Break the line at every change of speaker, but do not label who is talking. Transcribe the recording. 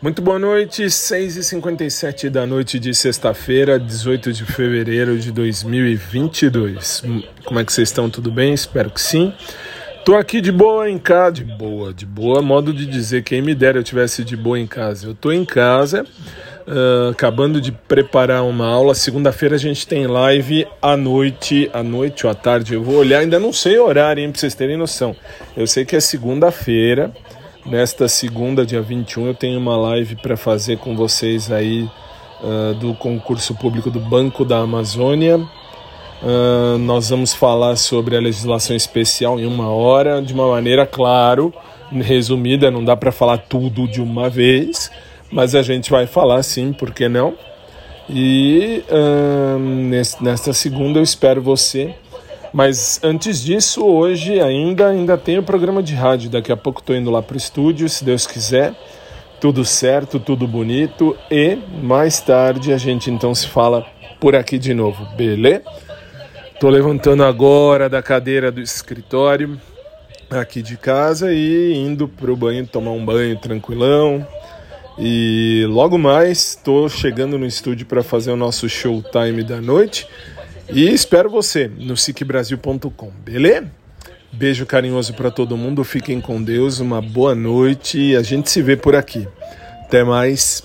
Muito boa noite, 6h57 da noite de sexta-feira, 18 de fevereiro de 2022. Como é que vocês estão? Tudo bem? Espero que sim. Tô aqui de boa em casa, de boa, de boa, modo de dizer, quem me dera eu tivesse de boa em casa. Eu tô em casa, uh, acabando de preparar uma aula. Segunda-feira a gente tem live à noite, à noite ou à tarde. Eu vou olhar, ainda não sei o horário, hein, pra vocês terem noção. Eu sei que é segunda-feira. Nesta segunda, dia 21, eu tenho uma live para fazer com vocês aí uh, do concurso público do Banco da Amazônia. Uh, nós vamos falar sobre a legislação especial em uma hora, de uma maneira, claro, resumida, não dá para falar tudo de uma vez, mas a gente vai falar sim, por que não? E uh, nesta segunda eu espero você mas antes disso, hoje ainda ainda tem o programa de rádio. Daqui a pouco estou indo lá para o estúdio, se Deus quiser. Tudo certo, tudo bonito. E mais tarde a gente então se fala por aqui de novo, beleza? Estou levantando agora da cadeira do escritório aqui de casa e indo para o banho tomar um banho tranquilão. E logo mais estou chegando no estúdio para fazer o nosso showtime da noite. E espero você no SicBrasil.com, beleza? Beijo carinhoso para todo mundo, fiquem com Deus, uma boa noite e a gente se vê por aqui. Até mais.